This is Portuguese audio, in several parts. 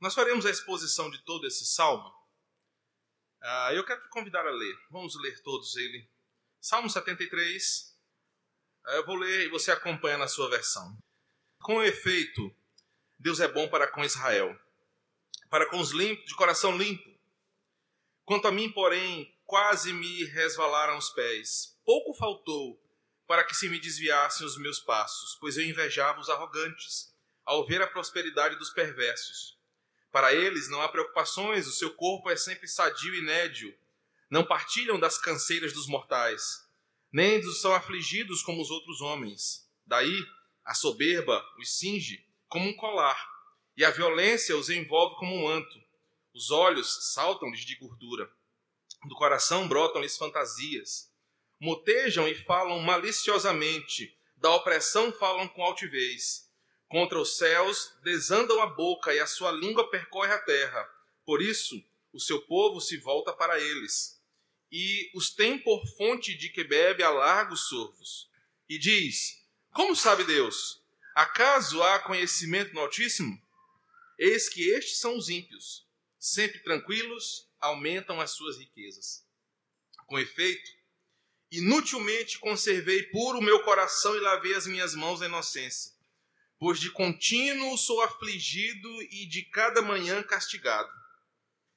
Nós faremos a exposição de todo esse salmo. Ah, eu quero te convidar a ler. Vamos ler todos ele. Salmo 73. Ah, eu vou ler e você acompanha na sua versão. Com efeito, Deus é bom para com Israel, para com os limpos, de coração limpo. Quanto a mim, porém, quase me resvalaram os pés. Pouco faltou para que se me desviassem os meus passos, pois eu invejava os arrogantes, ao ver a prosperidade dos perversos. Para eles não há preocupações, o seu corpo é sempre sadio e nédio. Não partilham das canseiras dos mortais, nem são afligidos como os outros homens. Daí a soberba os cinge como um colar, e a violência os envolve como um manto. Os olhos saltam-lhes de gordura, do coração brotam-lhes fantasias. Motejam e falam maliciosamente, da opressão falam com altivez Contra os céus desandam a boca e a sua língua percorre a terra. Por isso, o seu povo se volta para eles. E os tem por fonte de que bebe a largos sorvos. E diz: Como sabe Deus? Acaso há conhecimento no Altíssimo? Eis que estes são os ímpios, sempre tranquilos, aumentam as suas riquezas. Com efeito, inutilmente conservei puro o meu coração e lavei as minhas mãos na inocência pois de contínuo sou afligido e de cada manhã castigado.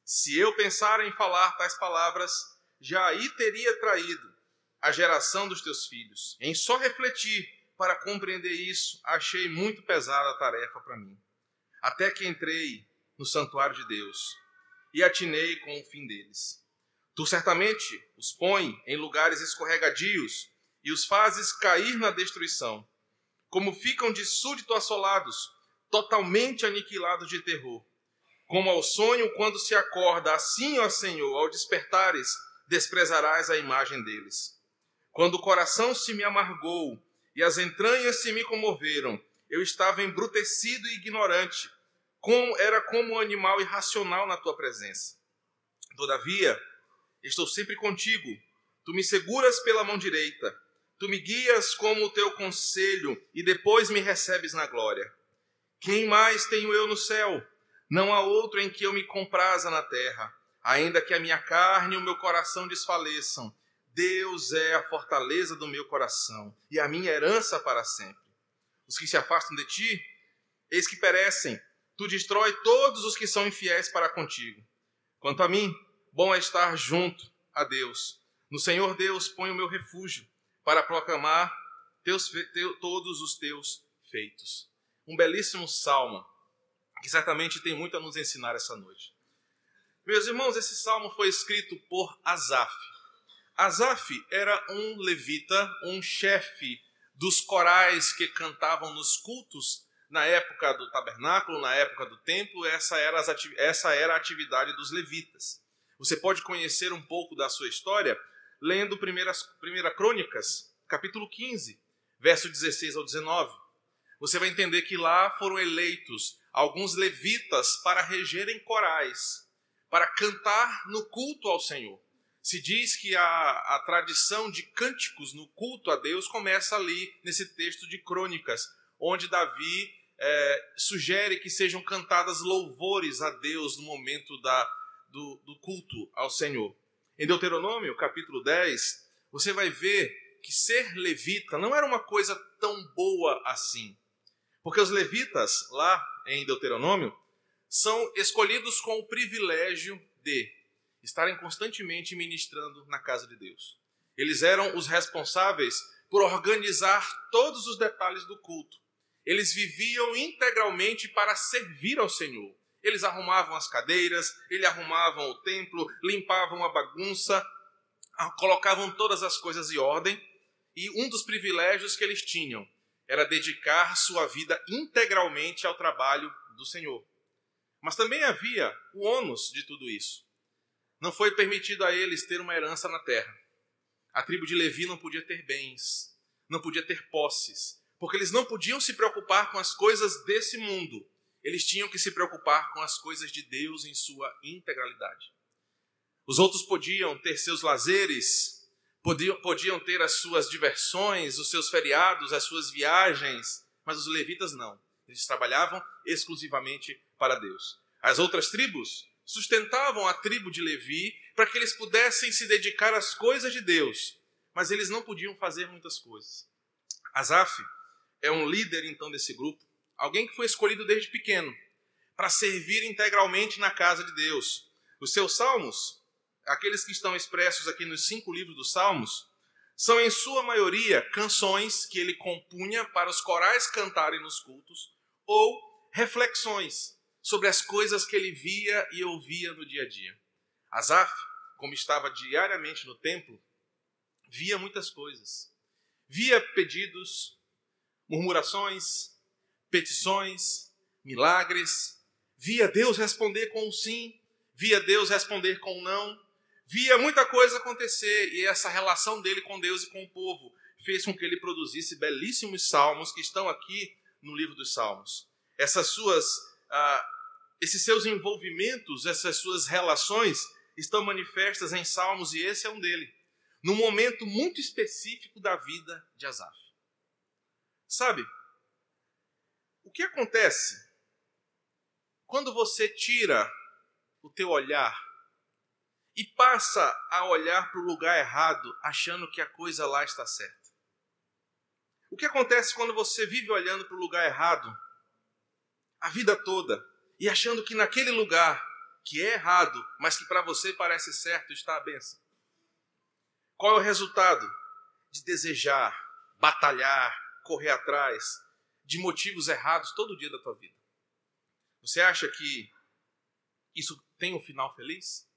Se eu pensar em falar tais palavras, já aí teria traído a geração dos teus filhos. Em só refletir para compreender isso, achei muito pesada a tarefa para mim. Até que entrei no santuário de Deus e atinei com o fim deles. Tu certamente os põe em lugares escorregadios e os fazes cair na destruição como ficam de súdito assolados, totalmente aniquilados de terror. Como ao sonho quando se acorda, assim, ó Senhor, ao despertares, desprezarás a imagem deles. Quando o coração se me amargou e as entranhas se me comoveram, eu estava embrutecido e ignorante, como era como um animal irracional na tua presença. Todavia, estou sempre contigo. Tu me seguras pela mão direita Tu me guias como o teu conselho e depois me recebes na glória. Quem mais tenho eu no céu? Não há outro em que eu me compraza na terra. Ainda que a minha carne e o meu coração desfaleçam, Deus é a fortaleza do meu coração e a minha herança para sempre. Os que se afastam de ti, eis que perecem. Tu destrói todos os que são infiéis para contigo. Quanto a mim, bom é estar junto a Deus. No Senhor Deus põe o meu refúgio para proclamar teus, teu, todos os teus feitos. Um belíssimo salmo que certamente tem muito a nos ensinar essa noite. Meus irmãos, esse salmo foi escrito por Asaf. Asaf era um levita, um chefe dos corais que cantavam nos cultos na época do tabernáculo, na época do templo, essa era, essa era a atividade dos levitas. Você pode conhecer um pouco da sua história lendo 1 primeira Crônicas, capítulo 15, verso 16 ao 19. Você vai entender que lá foram eleitos alguns levitas para regerem corais, para cantar no culto ao Senhor. Se diz que a, a tradição de cânticos no culto a Deus começa ali, nesse texto de Crônicas, onde Davi é, sugere que sejam cantadas louvores a Deus no momento da, do, do culto ao Senhor. Em Deuteronômio, capítulo 10, você vai ver que ser levita não era uma coisa tão boa assim. Porque os levitas, lá em Deuteronômio, são escolhidos com o privilégio de estarem constantemente ministrando na casa de Deus. Eles eram os responsáveis por organizar todos os detalhes do culto. Eles viviam integralmente para servir ao Senhor. Eles arrumavam as cadeiras, eles arrumavam o templo, limpavam a bagunça, colocavam todas as coisas em ordem. E um dos privilégios que eles tinham era dedicar sua vida integralmente ao trabalho do Senhor. Mas também havia o ônus de tudo isso. Não foi permitido a eles ter uma herança na terra. A tribo de Levi não podia ter bens, não podia ter posses, porque eles não podiam se preocupar com as coisas desse mundo eles tinham que se preocupar com as coisas de Deus em sua integralidade. Os outros podiam ter seus lazeres, podiam, podiam ter as suas diversões, os seus feriados, as suas viagens, mas os levitas não. Eles trabalhavam exclusivamente para Deus. As outras tribos sustentavam a tribo de Levi para que eles pudessem se dedicar às coisas de Deus, mas eles não podiam fazer muitas coisas. Asaf é um líder então desse grupo, alguém que foi escolhido desde pequeno para servir integralmente na casa de Deus. Os seus salmos, aqueles que estão expressos aqui nos cinco livros dos Salmos, são em sua maioria canções que ele compunha para os corais cantarem nos cultos ou reflexões sobre as coisas que ele via e ouvia no dia a dia. Asaf, como estava diariamente no templo, via muitas coisas. Via pedidos, murmurações, petições, milagres. Via Deus responder com um sim, via Deus responder com um não. Via muita coisa acontecer e essa relação dele com Deus e com o povo fez com que ele produzisse belíssimos salmos que estão aqui no livro dos Salmos. Essas suas ah, esses seus envolvimentos, essas suas relações estão manifestas em Salmos e esse é um dele, num momento muito específico da vida de Asaf. Sabe, que acontece quando você tira o teu olhar e passa a olhar para o lugar errado, achando que a coisa lá está certa? O que acontece quando você vive olhando para o lugar errado a vida toda e achando que naquele lugar que é errado, mas que para você parece certo, está a benção. Qual é o resultado? De desejar, batalhar, correr atrás de motivos errados todo dia da tua vida. Você acha que isso tem um final feliz?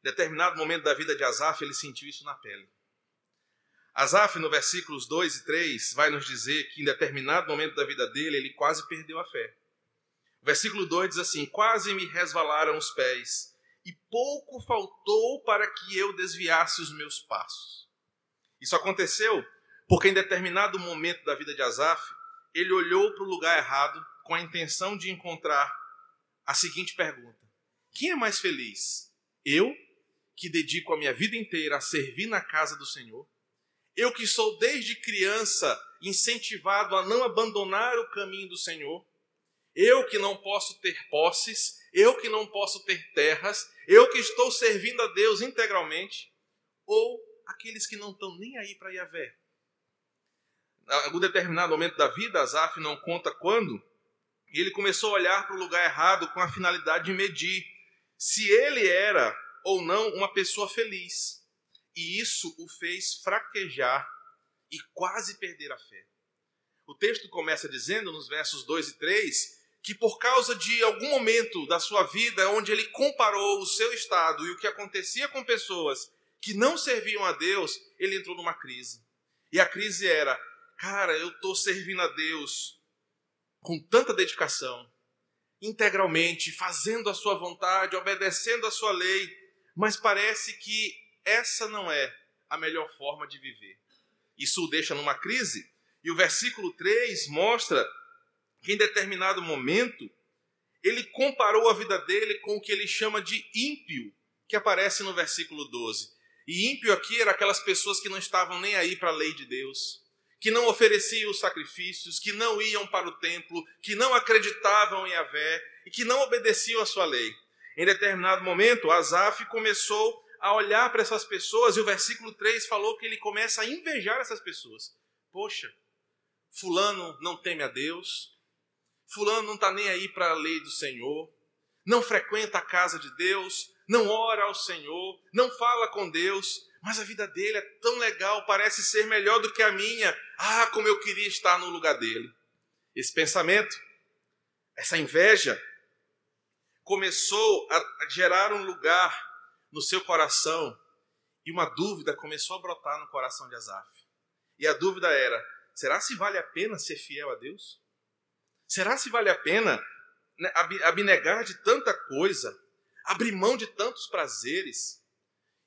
Em determinado momento da vida de Asaf, ele sentiu isso na pele. Asaf, no versículos 2 e 3, vai nos dizer que em determinado momento da vida dele, ele quase perdeu a fé. Versículo 2 diz assim: Quase me resvalaram os pés, e pouco faltou para que eu desviasse os meus passos. Isso aconteceu porque, em determinado momento da vida de Asaf, ele olhou para o lugar errado com a intenção de encontrar a seguinte pergunta: Quem é mais feliz? Eu, que dedico a minha vida inteira a servir na casa do Senhor? Eu que sou desde criança incentivado a não abandonar o caminho do Senhor? Eu que não posso ter posses, eu que não posso ter terras, eu que estou servindo a Deus integralmente, ou aqueles que não estão nem aí para Yahvé. Algum determinado momento da vida, Asaf não conta quando, e ele começou a olhar para o lugar errado com a finalidade de medir se ele era ou não uma pessoa feliz. E isso o fez fraquejar e quase perder a fé. O texto começa dizendo, nos versos 2 e 3, que por causa de algum momento da sua vida onde ele comparou o seu estado e o que acontecia com pessoas que não serviam a Deus, ele entrou numa crise. E a crise era: cara, eu estou servindo a Deus com tanta dedicação, integralmente, fazendo a sua vontade, obedecendo a sua lei, mas parece que essa não é a melhor forma de viver. Isso o deixa numa crise. E o versículo 3 mostra que em determinado momento ele comparou a vida dele com o que ele chama de ímpio, que aparece no versículo 12. E ímpio aqui era aquelas pessoas que não estavam nem aí para a lei de Deus, que não ofereciam os sacrifícios, que não iam para o templo, que não acreditavam em Yahvé e que não obedeciam à sua lei. Em determinado momento, Asaf começou a olhar para essas pessoas e o versículo 3 falou que ele começa a invejar essas pessoas. Poxa, Fulano não teme a Deus, Fulano não está nem aí para a lei do Senhor, não frequenta a casa de Deus, não ora ao Senhor, não fala com Deus, mas a vida dele é tão legal, parece ser melhor do que a minha. Ah, como eu queria estar no lugar dele. Esse pensamento, essa inveja, começou a gerar um lugar no seu coração e uma dúvida começou a brotar no coração de Asaf. E a dúvida era: será se vale a pena ser fiel a Deus? Será se vale a pena né, abnegar de tanta coisa, abrir mão de tantos prazeres?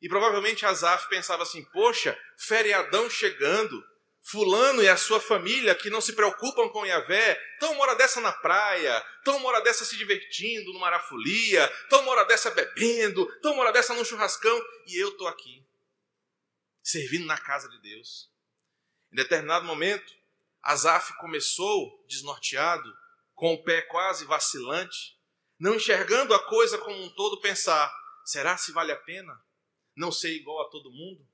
E provavelmente Asaf pensava assim: poxa, feriadão chegando, Fulano e a sua família que não se preocupam com Yahvé, estão uma hora dessa na praia, estão uma hora dessa se divertindo numa arafolia, estão uma hora dessa bebendo, estão uma hora dessa num churrascão, e eu estou aqui, servindo na casa de Deus. Em determinado momento, Asaf começou desnorteado, com o pé quase vacilante, não enxergando a coisa como um todo, pensar: será se vale a pena não ser igual a todo mundo?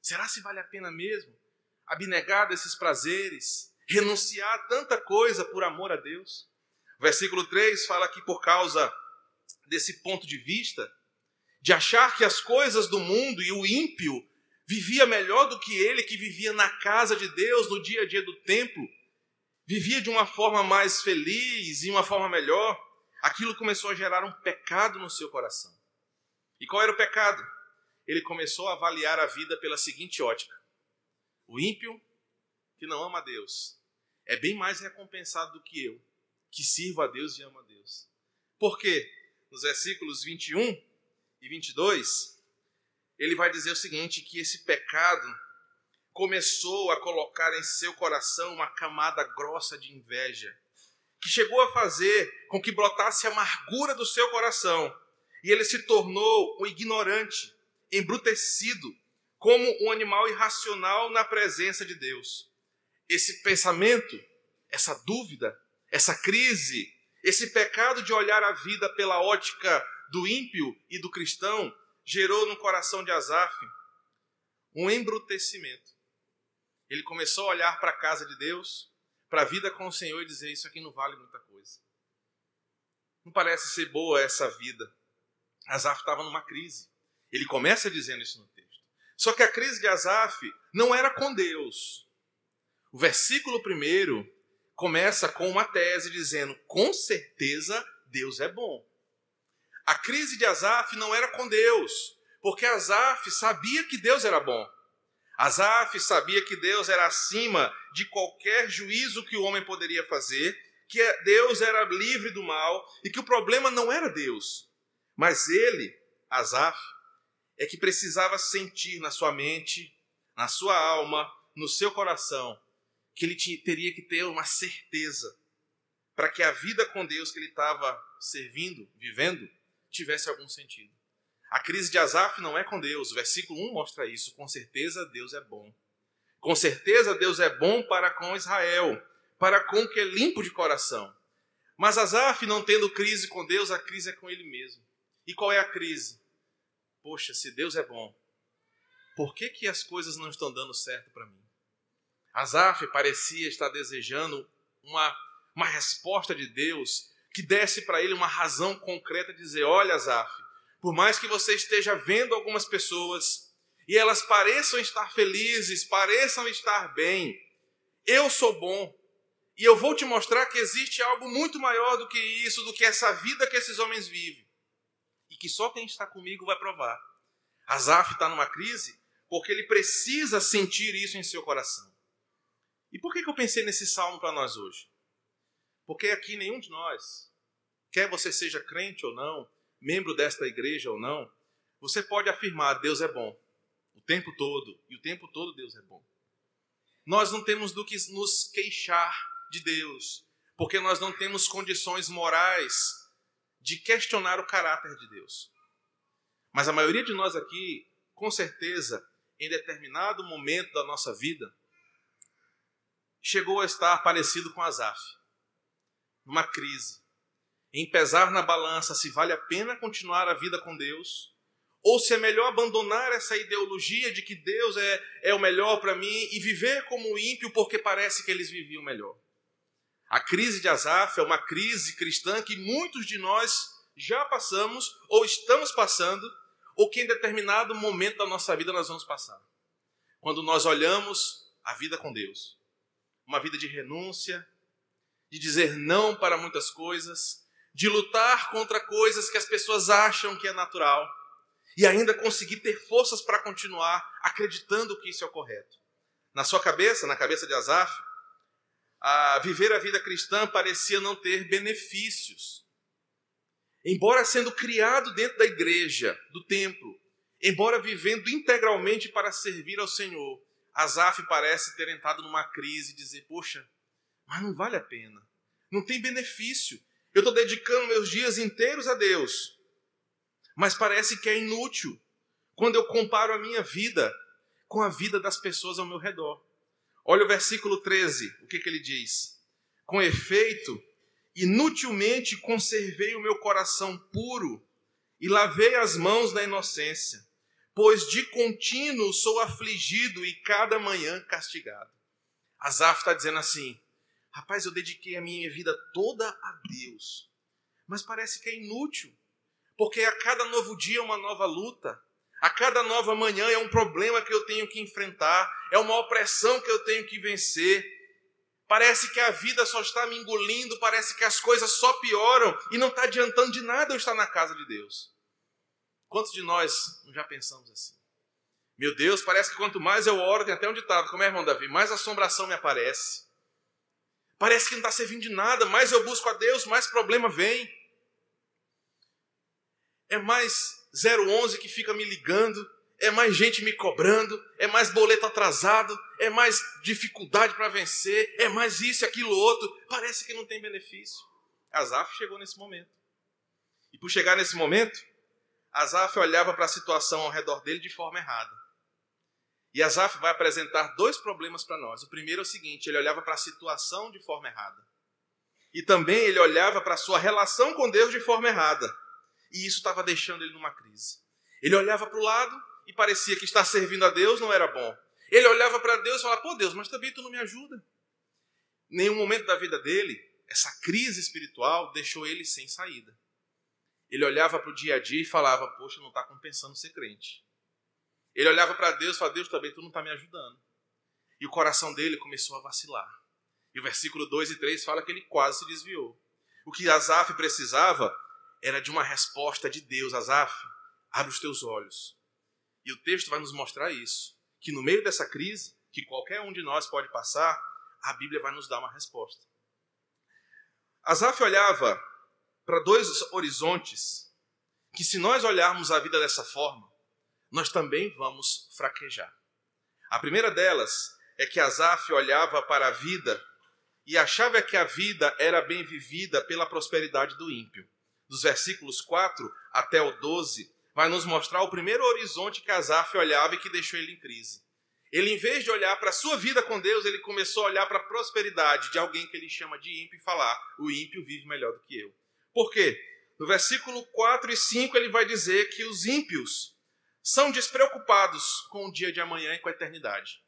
Será se vale a pena mesmo abnegar desses prazeres, renunciar a tanta coisa por amor a Deus? O versículo 3 fala que por causa desse ponto de vista, de achar que as coisas do mundo e o ímpio vivia melhor do que ele que vivia na casa de Deus, no dia a dia do templo, vivia de uma forma mais feliz e uma forma melhor, aquilo começou a gerar um pecado no seu coração. E qual era o pecado? Ele começou a avaliar a vida pela seguinte ótica: o ímpio que não ama a Deus é bem mais recompensado do que eu, que sirvo a Deus e amo a Deus. Por quê? Nos versículos 21 e 22, ele vai dizer o seguinte: que esse pecado começou a colocar em seu coração uma camada grossa de inveja, que chegou a fazer com que brotasse a amargura do seu coração, e ele se tornou um ignorante, embrutecido, como um animal irracional na presença de Deus. Esse pensamento, essa dúvida, essa crise, esse pecado de olhar a vida pela ótica do ímpio e do cristão gerou no coração de Asaf um embrutecimento. Ele começou a olhar para a casa de Deus, para a vida com o Senhor e dizer: Isso aqui não vale muita coisa. Não parece ser boa essa vida. Asaf estava numa crise. Ele começa dizendo isso no texto. Só que a crise de Asaf não era com Deus. O versículo primeiro começa com uma tese dizendo: com certeza Deus é bom. A crise de Asaf não era com Deus, porque Asaf sabia que Deus era bom. Asaf sabia que Deus era acima de qualquer juízo que o homem poderia fazer, que Deus era livre do mal e que o problema não era Deus, mas ele, Asaf, é que precisava sentir na sua mente, na sua alma, no seu coração, que ele teria que ter uma certeza para que a vida com Deus que ele estava servindo, vivendo, tivesse algum sentido. A crise de Asaf não é com Deus. O versículo 1 mostra isso. Com certeza Deus é bom. Com certeza Deus é bom para com Israel, para com o que é limpo de coração. Mas Asaf, não tendo crise com Deus, a crise é com ele mesmo. E qual é a crise? Poxa, se Deus é bom, por que, que as coisas não estão dando certo para mim? Asaf parecia estar desejando uma, uma resposta de Deus que desse para ele uma razão concreta de dizer: Olha, Asaf, por mais que você esteja vendo algumas pessoas e elas pareçam estar felizes, pareçam estar bem, eu sou bom e eu vou te mostrar que existe algo muito maior do que isso, do que essa vida que esses homens vivem que só quem está comigo vai provar. Asaf está numa crise porque ele precisa sentir isso em seu coração. E por que, que eu pensei nesse salmo para nós hoje? Porque aqui nenhum de nós, quer você seja crente ou não, membro desta igreja ou não, você pode afirmar: Deus é bom o tempo todo, e o tempo todo Deus é bom. Nós não temos do que nos queixar de Deus, porque nós não temos condições morais de questionar o caráter de Deus. Mas a maioria de nós aqui, com certeza, em determinado momento da nossa vida, chegou a estar parecido com Asaf, numa crise, em pesar na balança se vale a pena continuar a vida com Deus, ou se é melhor abandonar essa ideologia de que Deus é, é o melhor para mim e viver como ímpio porque parece que eles viviam melhor. A crise de Asaf é uma crise cristã que muitos de nós já passamos ou estamos passando, ou que em determinado momento da nossa vida nós vamos passar. Quando nós olhamos a vida com Deus uma vida de renúncia, de dizer não para muitas coisas, de lutar contra coisas que as pessoas acham que é natural e ainda conseguir ter forças para continuar acreditando que isso é o correto. Na sua cabeça, na cabeça de Asaf, a viver a vida cristã parecia não ter benefícios. Embora sendo criado dentro da igreja, do templo, embora vivendo integralmente para servir ao Senhor, Asaf parece ter entrado numa crise e dizer: Poxa, mas não vale a pena. Não tem benefício. Eu estou dedicando meus dias inteiros a Deus. Mas parece que é inútil quando eu comparo a minha vida com a vida das pessoas ao meu redor. Olha o versículo 13, o que, que ele diz? Com efeito, Inutilmente conservei o meu coração puro e lavei as mãos na inocência, pois de contínuo sou afligido e cada manhã castigado. Asaf está dizendo assim: rapaz, eu dediquei a minha vida toda a Deus, mas parece que é inútil, porque a cada novo dia é uma nova luta, a cada nova manhã é um problema que eu tenho que enfrentar, é uma opressão que eu tenho que vencer. Parece que a vida só está me engolindo, parece que as coisas só pioram e não está adiantando de nada eu estar na casa de Deus. Quantos de nós já pensamos assim? Meu Deus, parece que quanto mais eu oro, tem até um ditado, como é, irmão Davi, mais assombração me aparece. Parece que não está servindo de nada, mais eu busco a Deus, mais problema vem. É mais 011 que fica me ligando, é mais gente me cobrando, é mais boleto atrasado, é mais dificuldade para vencer, é mais isso, aquilo, outro. Parece que não tem benefício. Azaf chegou nesse momento. E por chegar nesse momento, Azaf olhava para a situação ao redor dele de forma errada. E Azaf vai apresentar dois problemas para nós. O primeiro é o seguinte: ele olhava para a situação de forma errada. E também ele olhava para a sua relação com Deus de forma errada. E isso estava deixando ele numa crise. Ele olhava para o lado e parecia que estar servindo a Deus não era bom. Ele olhava para Deus e falava: pô, Deus, mas também tu não me ajuda. Nenhum momento da vida dele, essa crise espiritual deixou ele sem saída. Ele olhava para o dia a dia e falava: poxa, não está compensando ser crente. Ele olhava para Deus e falava: Deus, também tu não está me ajudando. E o coração dele começou a vacilar. E o versículo 2 e 3 fala que ele quase se desviou. O que Asaf precisava era de uma resposta de Deus. Asaf, abre os teus olhos. E o texto vai nos mostrar isso. Que no meio dessa crise, que qualquer um de nós pode passar, a Bíblia vai nos dar uma resposta. Asaf olhava para dois horizontes que, se nós olharmos a vida dessa forma, nós também vamos fraquejar. A primeira delas é que Asaf olhava para a vida e achava que a vida era bem vivida pela prosperidade do ímpio dos versículos 4 até o 12, vai nos mostrar o primeiro horizonte que Asaf olhava e que deixou ele em crise. Ele, em vez de olhar para a sua vida com Deus, ele começou a olhar para a prosperidade de alguém que ele chama de ímpio e falar: o ímpio vive melhor do que eu. Por quê? No versículo 4 e 5 ele vai dizer que os ímpios são despreocupados com o dia de amanhã e com a eternidade.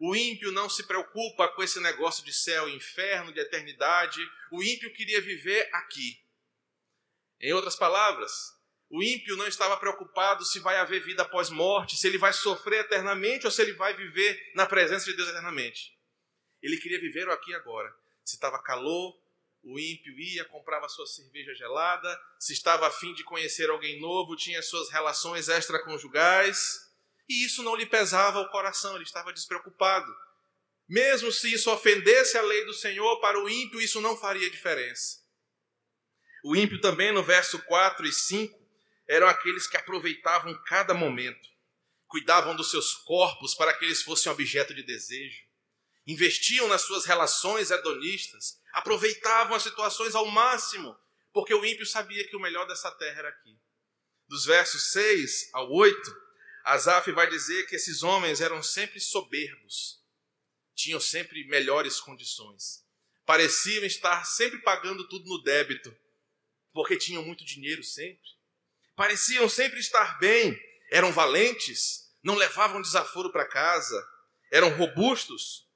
O ímpio não se preocupa com esse negócio de céu e inferno, de eternidade. O ímpio queria viver aqui. Em outras palavras, o ímpio não estava preocupado se vai haver vida após morte, se ele vai sofrer eternamente ou se ele vai viver na presença de Deus eternamente. Ele queria viver o aqui e agora. Se estava calor, o ímpio ia, comprava sua cerveja gelada. Se estava afim de conhecer alguém novo, tinha suas relações extraconjugais. E isso não lhe pesava o coração, ele estava despreocupado. Mesmo se isso ofendesse a lei do Senhor, para o ímpio isso não faria diferença. O ímpio também, no verso 4 e 5, eram aqueles que aproveitavam cada momento, cuidavam dos seus corpos para que eles fossem objeto de desejo, investiam nas suas relações hedonistas, aproveitavam as situações ao máximo, porque o ímpio sabia que o melhor dessa terra era aqui. Dos versos 6 ao 8, Asaf vai dizer que esses homens eram sempre soberbos, tinham sempre melhores condições, pareciam estar sempre pagando tudo no débito, porque tinham muito dinheiro sempre. Pareciam sempre estar bem, eram valentes, não levavam desaforo para casa, eram robustos,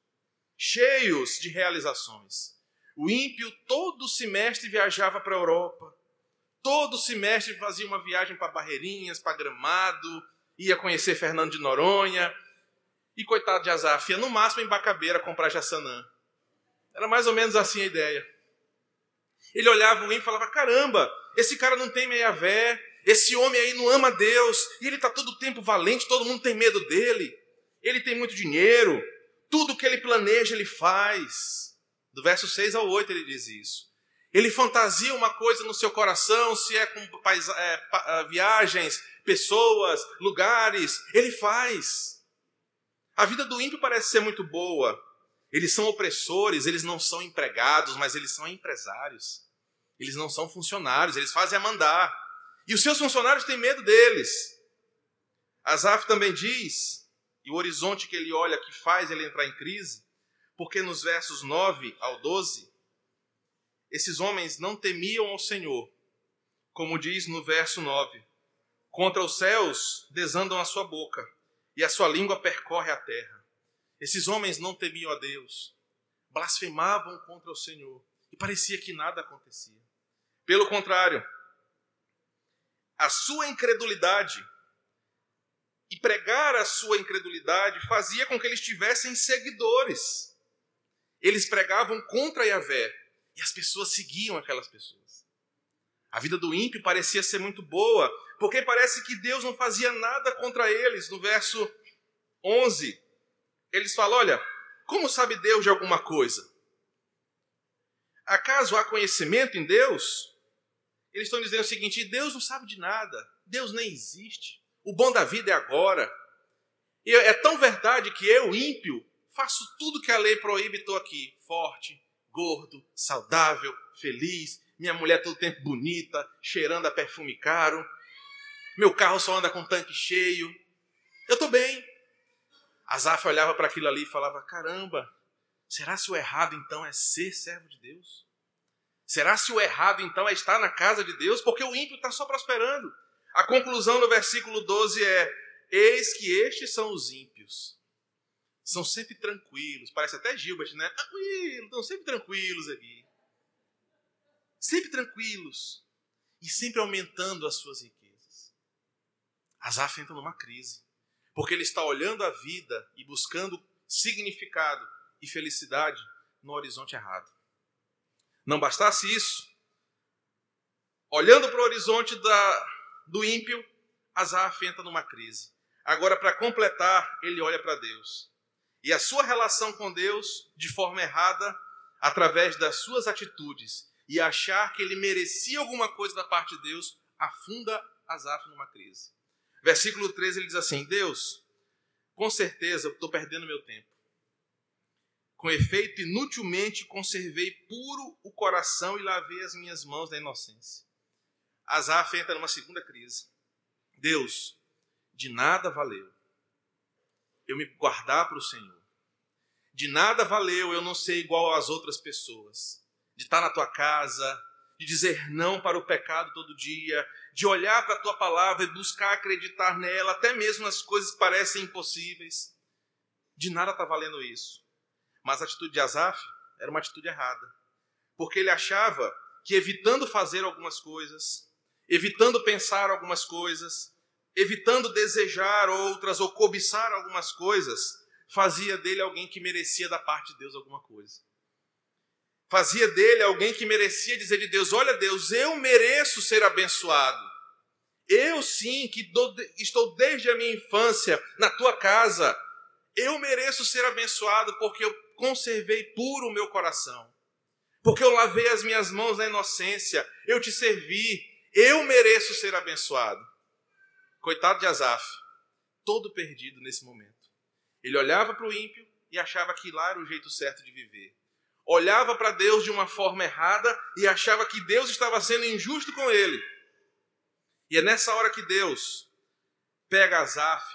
cheios de realizações. O ímpio todo semestre viajava para a Europa, todo semestre fazia uma viagem para Barreirinhas, para Gramado, ia conhecer Fernando de Noronha, e coitado de Azaf, ia no máximo em Bacabeira comprar Jaçanã. Era mais ou menos assim a ideia. Ele olhava ímpio e falava: caramba, esse cara não tem meia vé, esse homem aí não ama Deus, e ele está todo o tempo valente, todo mundo tem medo dele, ele tem muito dinheiro, tudo que ele planeja ele faz. Do verso 6 ao 8 ele diz isso. Ele fantasia uma coisa no seu coração, se é com é, ah, viagens, pessoas, lugares, ele faz. A vida do ímpio parece ser muito boa, eles são opressores, eles não são empregados, mas eles são empresários. Eles não são funcionários, eles fazem a mandar. E os seus funcionários têm medo deles. Asaf também diz, e o horizonte que ele olha que faz ele entrar em crise, porque nos versos 9 ao 12, esses homens não temiam ao Senhor, como diz no verso 9: Contra os céus desandam a sua boca, e a sua língua percorre a terra. Esses homens não temiam a Deus, blasfemavam contra o Senhor, e parecia que nada acontecia. Pelo contrário, a sua incredulidade e pregar a sua incredulidade fazia com que eles tivessem seguidores. Eles pregavam contra Yahvé e as pessoas seguiam aquelas pessoas. A vida do ímpio parecia ser muito boa, porque parece que Deus não fazia nada contra eles. No verso 11, eles falam: Olha, como sabe Deus de alguma coisa? Acaso há conhecimento em Deus? Eles estão dizendo o seguinte: Deus não sabe de nada, Deus nem existe. O bom da vida é agora. E é tão verdade que eu, ímpio, faço tudo que a lei proíbe e estou aqui, forte, gordo, saudável, feliz, minha mulher todo tempo bonita, cheirando a perfume caro, meu carro só anda com tanque cheio. Eu estou bem. Azaf olhava para aquilo ali e falava: caramba, será se o errado então é ser servo de Deus? Será se o errado então é estar na casa de Deus? Porque o ímpio está só prosperando. A conclusão no versículo 12 é: Eis que estes são os ímpios. São sempre tranquilos. Parece até Gilbert, né? Tranquilo, estão sempre tranquilos aqui. Sempre tranquilos. E sempre aumentando as suas riquezas. Asaf entra numa crise. Porque ele está olhando a vida e buscando significado e felicidade no horizonte errado. Não bastasse isso, olhando para o horizonte da, do ímpio, Asaf entra numa crise. Agora, para completar, ele olha para Deus. E a sua relação com Deus, de forma errada, através das suas atitudes, e achar que ele merecia alguma coisa da parte de Deus, afunda Asaf numa crise. Versículo 13 ele diz assim: Deus, com certeza eu estou perdendo meu tempo. Com efeito, inutilmente conservei puro o coração e lavei as minhas mãos da inocência. Asaf entra numa segunda crise. Deus, de nada valeu eu me guardar para o Senhor. De nada valeu eu não ser igual às outras pessoas. De estar na tua casa, de dizer não para o pecado todo dia, de olhar para a tua palavra e buscar acreditar nela, até mesmo as coisas parecem impossíveis. De nada está valendo isso. Mas a atitude de Asaf era uma atitude errada. Porque ele achava que evitando fazer algumas coisas, evitando pensar algumas coisas, evitando desejar outras ou cobiçar algumas coisas, fazia dele alguém que merecia da parte de Deus alguma coisa. Fazia dele alguém que merecia dizer de Deus: Olha, Deus, eu mereço ser abençoado. Eu sim, que estou desde a minha infância na tua casa, eu mereço ser abençoado porque eu conservei puro o meu coração, porque eu lavei as minhas mãos na inocência, eu te servi, eu mereço ser abençoado. Coitado de Asaf, todo perdido nesse momento. Ele olhava para o ímpio e achava que lá era o jeito certo de viver. Olhava para Deus de uma forma errada e achava que Deus estava sendo injusto com ele. E é nessa hora que Deus pega Asaf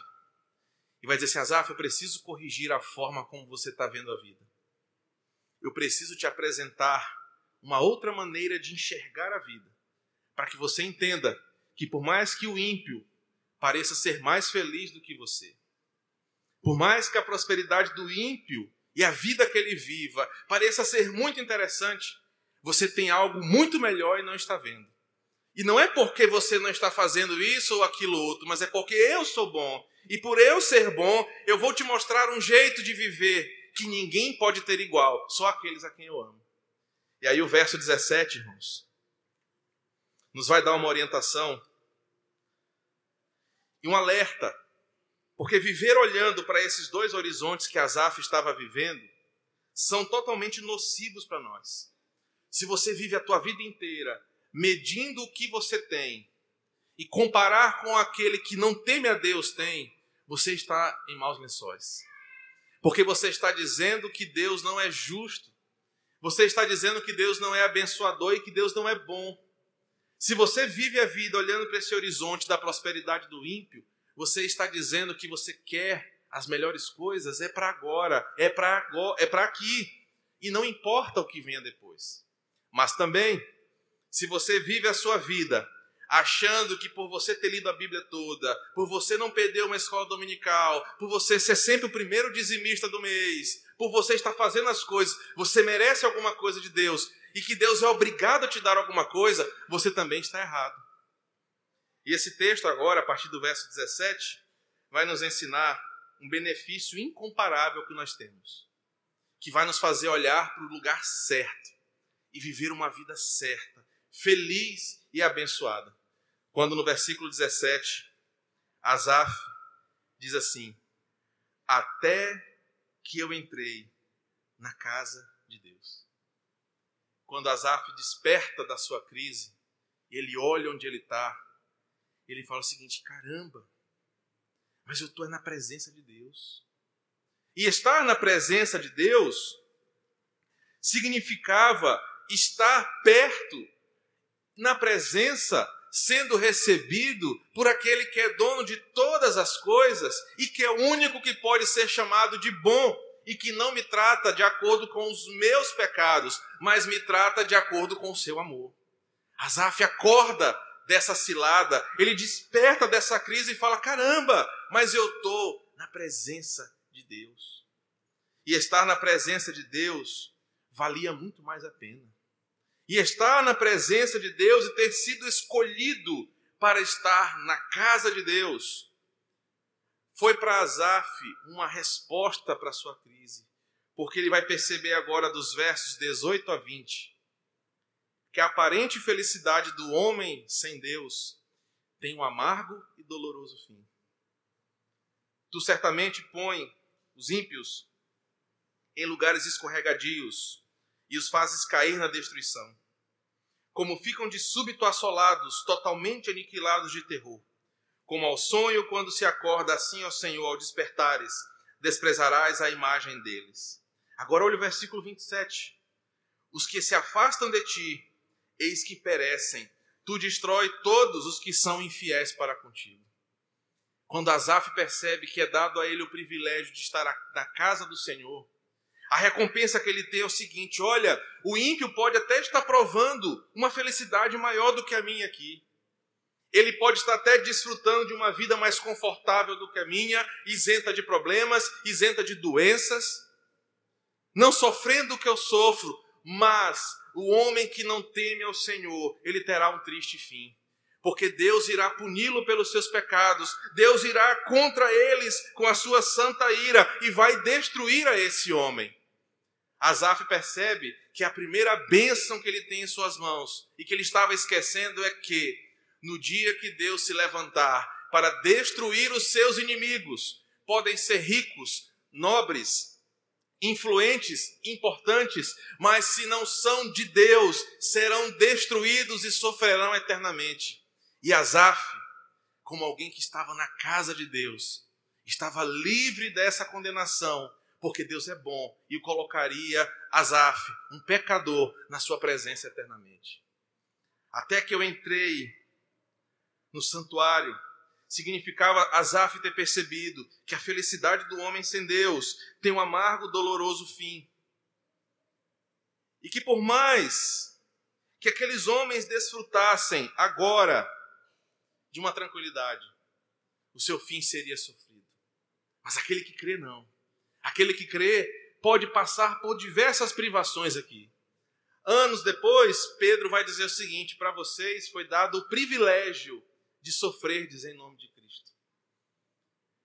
e vai dizer assim: Azaf, eu preciso corrigir a forma como você está vendo a vida. Eu preciso te apresentar uma outra maneira de enxergar a vida, para que você entenda que, por mais que o ímpio pareça ser mais feliz do que você, por mais que a prosperidade do ímpio e a vida que ele viva pareça ser muito interessante, você tem algo muito melhor e não está vendo. E não é porque você não está fazendo isso ou aquilo outro, mas é porque eu sou bom e por eu ser bom, eu vou te mostrar um jeito de viver que ninguém pode ter igual, só aqueles a quem eu amo. E aí o verso 17, irmãos, nos vai dar uma orientação e um alerta. Porque viver olhando para esses dois horizontes que Asaf estava vivendo são totalmente nocivos para nós. Se você vive a tua vida inteira medindo o que você tem e comparar com aquele que não teme a Deus tem, você está em maus lençóis. Porque você está dizendo que Deus não é justo. Você está dizendo que Deus não é abençoador e que Deus não é bom. Se você vive a vida olhando para esse horizonte da prosperidade do ímpio, você está dizendo que você quer as melhores coisas é para agora, é para agora, é para aqui. E não importa o que venha depois. Mas também, se você vive a sua vida achando que por você ter lido a Bíblia toda, por você não perder uma escola dominical, por você ser sempre o primeiro dizimista do mês, por você estar fazendo as coisas, você merece alguma coisa de Deus e que Deus é obrigado a te dar alguma coisa, você também está errado. E esse texto agora, a partir do verso 17, vai nos ensinar um benefício incomparável que nós temos, que vai nos fazer olhar para o lugar certo e viver uma vida certa, feliz e abençoada. Quando no versículo 17, Asaf diz assim: Até que eu entrei na casa de Deus. Quando Asaf desperta da sua crise, ele olha onde ele está, ele fala o seguinte: caramba, mas eu estou na presença de Deus. E estar na presença de Deus significava estar perto, na presença, sendo recebido por aquele que é dono de todas as coisas e que é o único que pode ser chamado de bom e que não me trata de acordo com os meus pecados, mas me trata de acordo com o seu amor. Asaf acorda dessa cilada, ele desperta dessa crise e fala: caramba, mas eu estou na presença de Deus. E estar na presença de Deus valia muito mais a pena. E estar na presença de Deus e ter sido escolhido para estar na casa de Deus foi para Asaf uma resposta para a sua crise, porque ele vai perceber agora dos versos 18 a 20 que a aparente felicidade do homem sem Deus tem um amargo e doloroso fim. Tu certamente põe os ímpios em lugares escorregadios e os fazes cair na destruição. Como ficam de súbito assolados, totalmente aniquilados de terror como ao sonho quando se acorda, assim, ó Senhor, ao despertares, desprezarás a imagem deles. Agora olha o versículo 27. Os que se afastam de ti, eis que perecem. Tu destrói todos os que são infiéis para contigo. Quando Asaf percebe que é dado a ele o privilégio de estar na casa do Senhor, a recompensa que ele tem é o seguinte: olha, o ímpio pode até estar provando uma felicidade maior do que a minha aqui. Ele pode estar até desfrutando de uma vida mais confortável do que a minha, isenta de problemas, isenta de doenças, não sofrendo o que eu sofro, mas o homem que não teme ao Senhor, ele terá um triste fim. Porque Deus irá puni-lo pelos seus pecados, Deus irá contra eles com a sua santa ira e vai destruir a esse homem. Asaf percebe que a primeira bênção que ele tem em suas mãos e que ele estava esquecendo é que no dia que Deus se levantar para destruir os seus inimigos. Podem ser ricos, nobres, influentes, importantes, mas se não são de Deus, serão destruídos e sofrerão eternamente. E Asaf, como alguém que estava na casa de Deus, estava livre dessa condenação, porque Deus é bom e colocaria Asaf, um pecador, na sua presença eternamente. Até que eu entrei no santuário. Significava Asaf ter percebido que a felicidade do homem sem Deus tem um amargo, doloroso fim. E que por mais que aqueles homens desfrutassem agora de uma tranquilidade, o seu fim seria sofrido. Mas aquele que crê, não. Aquele que crê pode passar por diversas privações aqui. Anos depois, Pedro vai dizer o seguinte: para vocês foi dado o privilégio de sofrerdes em nome de Cristo.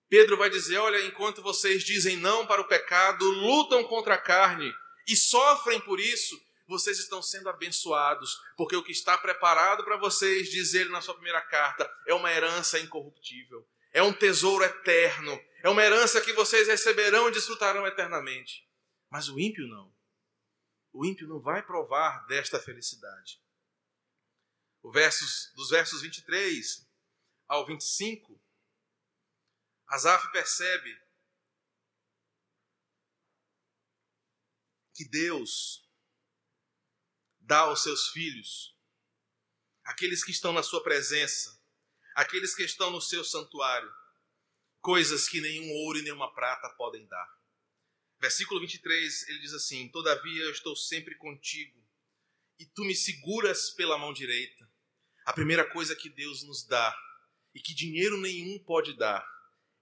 Pedro vai dizer: Olha, enquanto vocês dizem não para o pecado, lutam contra a carne e sofrem por isso, vocês estão sendo abençoados, porque o que está preparado para vocês, diz ele na sua primeira carta, é uma herança incorruptível, é um tesouro eterno, é uma herança que vocês receberão e desfrutarão eternamente. Mas o ímpio não. O ímpio não vai provar desta felicidade. O versos, dos versos 23 ao 25, Asaf percebe que Deus dá aos seus filhos, aqueles que estão na sua presença, aqueles que estão no seu santuário, coisas que nenhum ouro e nenhuma prata podem dar. Versículo 23, ele diz assim: Todavia eu estou sempre contigo, e tu me seguras pela mão direita. A primeira coisa que Deus nos dá e que dinheiro nenhum pode dar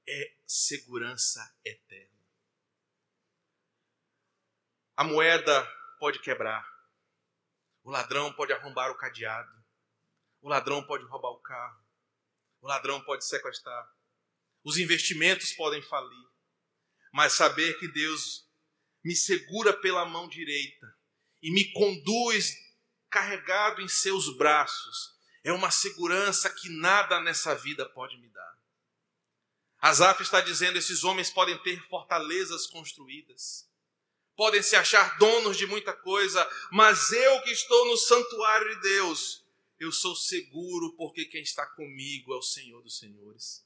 é segurança eterna. A moeda pode quebrar, o ladrão pode arrombar o cadeado, o ladrão pode roubar o carro, o ladrão pode sequestrar, os investimentos podem falir, mas saber que Deus me segura pela mão direita e me conduz carregado em seus braços é uma segurança que nada nessa vida pode me dar. Asaf está dizendo: esses homens podem ter fortalezas construídas, podem se achar donos de muita coisa, mas eu que estou no santuário de Deus, eu sou seguro porque quem está comigo é o Senhor dos Senhores.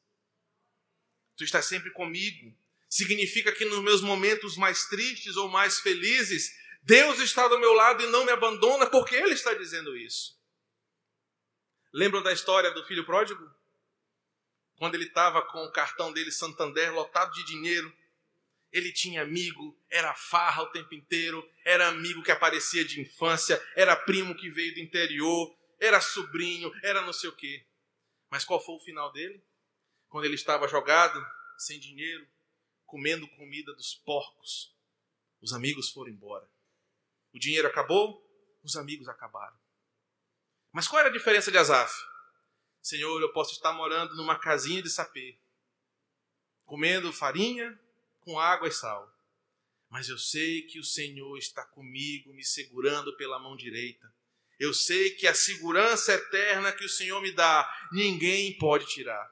Tu estás sempre comigo. Significa que nos meus momentos mais tristes ou mais felizes, Deus está do meu lado e não me abandona, porque Ele está dizendo isso. Lembram da história do filho pródigo? Quando ele estava com o cartão dele Santander lotado de dinheiro, ele tinha amigo, era farra o tempo inteiro, era amigo que aparecia de infância, era primo que veio do interior, era sobrinho, era não sei o quê. Mas qual foi o final dele? Quando ele estava jogado, sem dinheiro, comendo comida dos porcos, os amigos foram embora. O dinheiro acabou, os amigos acabaram. Mas qual era a diferença de Asaf? Senhor, eu posso estar morando numa casinha de sapê, comendo farinha com água e sal. Mas eu sei que o Senhor está comigo, me segurando pela mão direita. Eu sei que a segurança eterna que o Senhor me dá, ninguém pode tirar.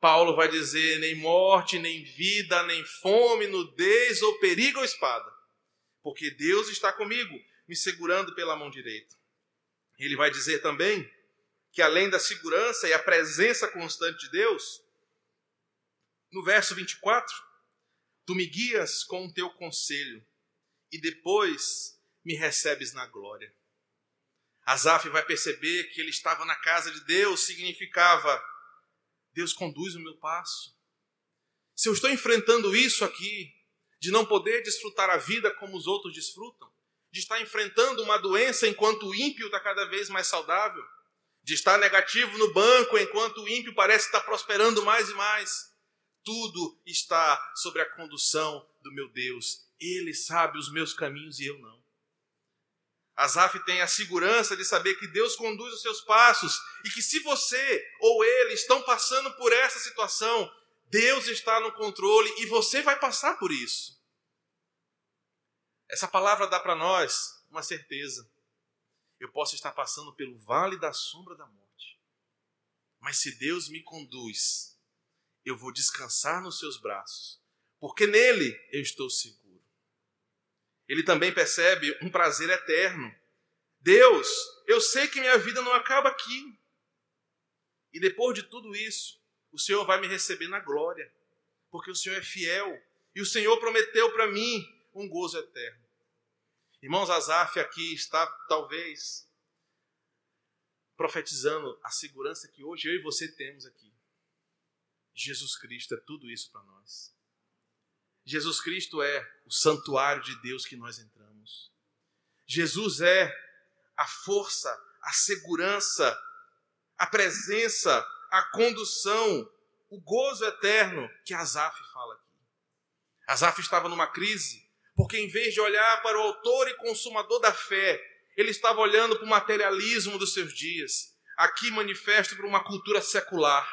Paulo vai dizer: nem morte, nem vida, nem fome, nudez ou perigo ou espada porque Deus está comigo, me segurando pela mão direita. Ele vai dizer também que além da segurança e a presença constante de Deus, no verso 24, tu me guias com o teu conselho e depois me recebes na glória. Asaf vai perceber que ele estava na casa de Deus, significava Deus conduz o meu passo. Se eu estou enfrentando isso aqui, de não poder desfrutar a vida como os outros desfrutam, de estar enfrentando uma doença enquanto o ímpio está cada vez mais saudável, de estar negativo no banco enquanto o ímpio parece estar prosperando mais e mais. Tudo está sobre a condução do meu Deus. Ele sabe os meus caminhos e eu não. Asaf tem a segurança de saber que Deus conduz os seus passos e que se você ou ele estão passando por essa situação, Deus está no controle e você vai passar por isso. Essa palavra dá para nós uma certeza. Eu posso estar passando pelo vale da sombra da morte, mas se Deus me conduz, eu vou descansar nos seus braços, porque nele eu estou seguro. Ele também percebe um prazer eterno. Deus, eu sei que minha vida não acaba aqui. E depois de tudo isso, o Senhor vai me receber na glória, porque o Senhor é fiel e o Senhor prometeu para mim um gozo eterno. Irmãos, Azaf aqui está talvez profetizando a segurança que hoje eu e você temos aqui. Jesus Cristo é tudo isso para nós. Jesus Cristo é o santuário de Deus que nós entramos. Jesus é a força, a segurança, a presença a condução, o gozo eterno que Asaf fala aqui. Asaf estava numa crise, porque em vez de olhar para o autor e consumador da fé, ele estava olhando para o materialismo dos seus dias, aqui manifesto para uma cultura secular.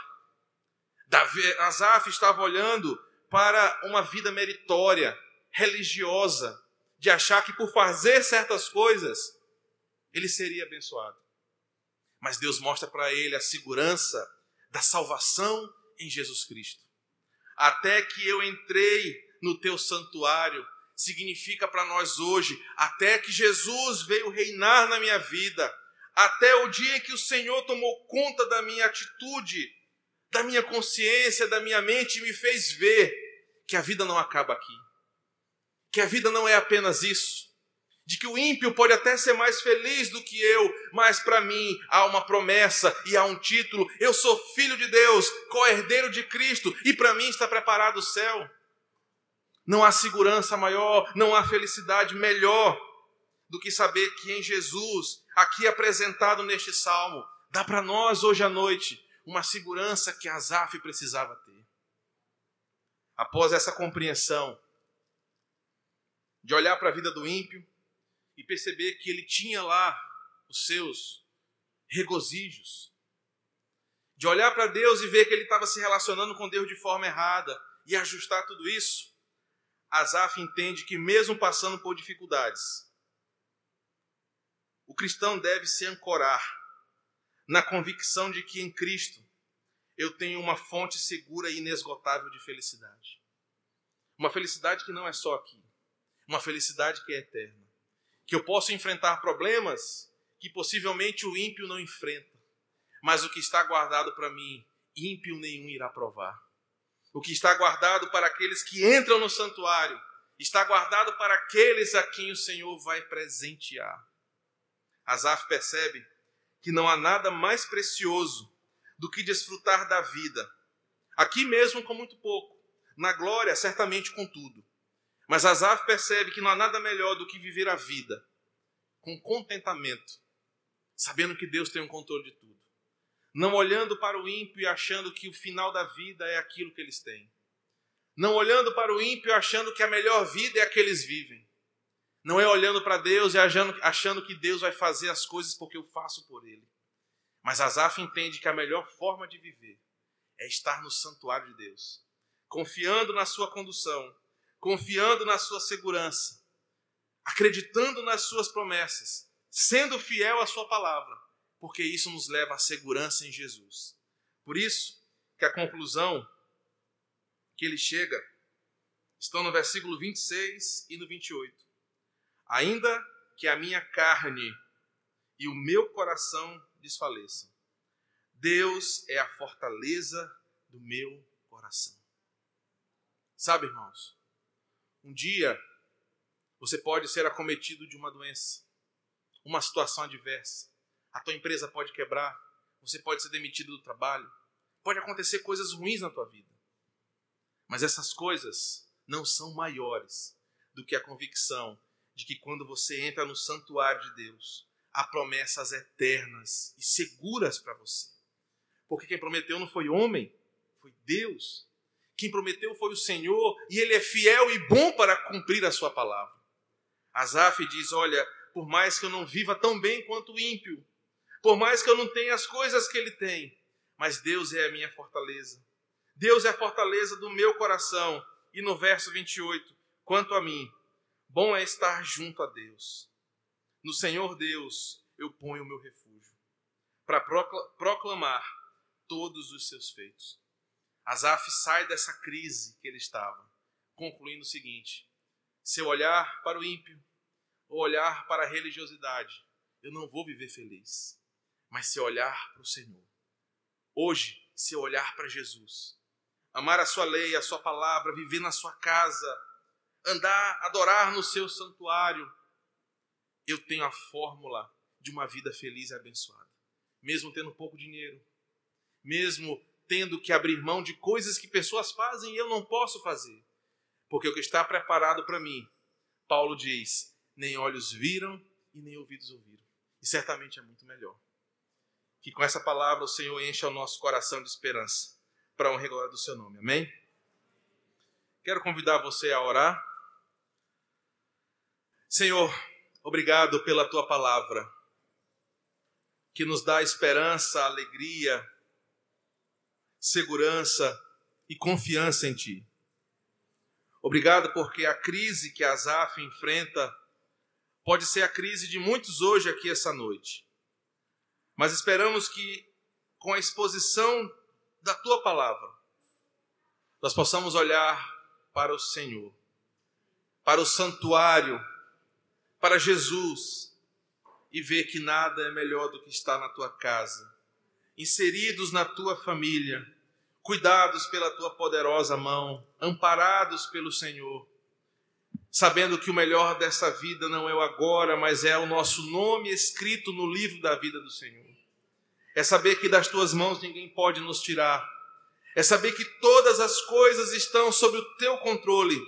Asaf estava olhando para uma vida meritória, religiosa, de achar que por fazer certas coisas ele seria abençoado. Mas Deus mostra para ele a segurança da salvação em Jesus Cristo. Até que eu entrei no teu santuário, significa para nós hoje, até que Jesus veio reinar na minha vida, até o dia em que o Senhor tomou conta da minha atitude, da minha consciência, da minha mente e me fez ver que a vida não acaba aqui. Que a vida não é apenas isso de que o ímpio pode até ser mais feliz do que eu, mas para mim há uma promessa e há um título. Eu sou filho de Deus, co-herdeiro de Cristo, e para mim está preparado o céu. Não há segurança maior, não há felicidade melhor do que saber que em Jesus, aqui apresentado neste salmo, dá para nós hoje à noite uma segurança que Asaf precisava ter. Após essa compreensão, de olhar para a vida do ímpio e perceber que ele tinha lá os seus regozijos, de olhar para Deus e ver que ele estava se relacionando com Deus de forma errada e ajustar tudo isso, Asaf entende que, mesmo passando por dificuldades, o cristão deve se ancorar na convicção de que em Cristo eu tenho uma fonte segura e inesgotável de felicidade. Uma felicidade que não é só aqui, uma felicidade que é eterna. Que eu posso enfrentar problemas que possivelmente o ímpio não enfrenta, mas o que está guardado para mim, ímpio nenhum irá provar. O que está guardado para aqueles que entram no santuário, está guardado para aqueles a quem o Senhor vai presentear. Asaf percebe que não há nada mais precioso do que desfrutar da vida, aqui mesmo com muito pouco, na glória, certamente com tudo. Mas Asaf percebe que não há nada melhor do que viver a vida com contentamento, sabendo que Deus tem o um controle de tudo. Não olhando para o ímpio e achando que o final da vida é aquilo que eles têm. Não olhando para o ímpio achando que a melhor vida é a que eles vivem. Não é olhando para Deus e achando, achando que Deus vai fazer as coisas porque eu faço por Ele. Mas Asaf entende que a melhor forma de viver é estar no santuário de Deus, confiando na sua condução, confiando na sua segurança, acreditando nas suas promessas, sendo fiel à sua palavra, porque isso nos leva à segurança em Jesus. Por isso que a conclusão que ele chega estão no versículo 26 e no 28. Ainda que a minha carne e o meu coração desfaleçam, Deus é a fortaleza do meu coração. Sabe, irmãos, um dia você pode ser acometido de uma doença, uma situação adversa. A tua empresa pode quebrar, você pode ser demitido do trabalho, pode acontecer coisas ruins na tua vida. Mas essas coisas não são maiores do que a convicção de que quando você entra no santuário de Deus, há promessas eternas e seguras para você. Porque quem prometeu não foi homem, foi Deus. Quem prometeu foi o Senhor e ele é fiel e bom para cumprir a sua palavra. Asaf diz: Olha, por mais que eu não viva tão bem quanto o ímpio, por mais que eu não tenha as coisas que ele tem, mas Deus é a minha fortaleza. Deus é a fortaleza do meu coração. E no verso 28, quanto a mim, bom é estar junto a Deus. No Senhor Deus eu ponho o meu refúgio, para proclamar todos os seus feitos. Asaf sai dessa crise que ele estava, concluindo o seguinte: se eu olhar para o ímpio ou olhar para a religiosidade, eu não vou viver feliz. Mas se olhar para o Senhor, hoje, se olhar para Jesus, amar a sua lei, a sua palavra, viver na sua casa, andar, adorar no seu santuário, eu tenho a fórmula de uma vida feliz e abençoada. Mesmo tendo pouco dinheiro, mesmo tendo que abrir mão de coisas que pessoas fazem e eu não posso fazer. Porque o que está preparado para mim, Paulo diz, nem olhos viram e nem ouvidos ouviram. E certamente é muito melhor. Que com essa palavra o Senhor encha o nosso coração de esperança para a honra e glória do seu nome. Amém? Quero convidar você a orar. Senhor, obrigado pela tua palavra, que nos dá esperança, alegria, segurança e confiança em Ti. Obrigado porque a crise que Asaf enfrenta pode ser a crise de muitos hoje aqui essa noite. Mas esperamos que com a exposição da Tua palavra, nós possamos olhar para o Senhor, para o santuário, para Jesus e ver que nada é melhor do que estar na Tua casa inseridos na tua família, cuidados pela tua poderosa mão, amparados pelo Senhor, sabendo que o melhor dessa vida não é o agora, mas é o nosso nome escrito no livro da vida do Senhor. É saber que das tuas mãos ninguém pode nos tirar. É saber que todas as coisas estão sob o teu controle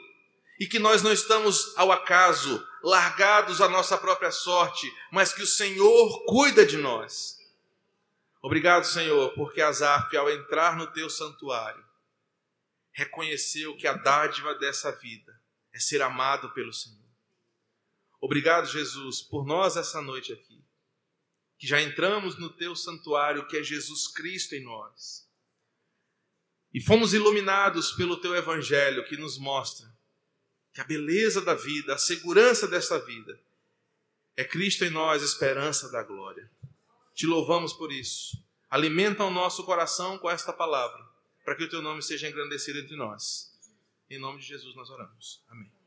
e que nós não estamos ao acaso, largados à nossa própria sorte, mas que o Senhor cuida de nós. Obrigado, Senhor, porque Asaf, ao entrar no teu santuário, reconheceu que a dádiva dessa vida é ser amado pelo Senhor. Obrigado, Jesus, por nós essa noite aqui, que já entramos no teu santuário, que é Jesus Cristo em nós. E fomos iluminados pelo teu evangelho que nos mostra que a beleza da vida, a segurança desta vida, é Cristo em nós, esperança da glória. Te louvamos por isso. Alimenta o nosso coração com esta palavra, para que o teu nome seja engrandecido entre nós. Em nome de Jesus nós oramos. Amém.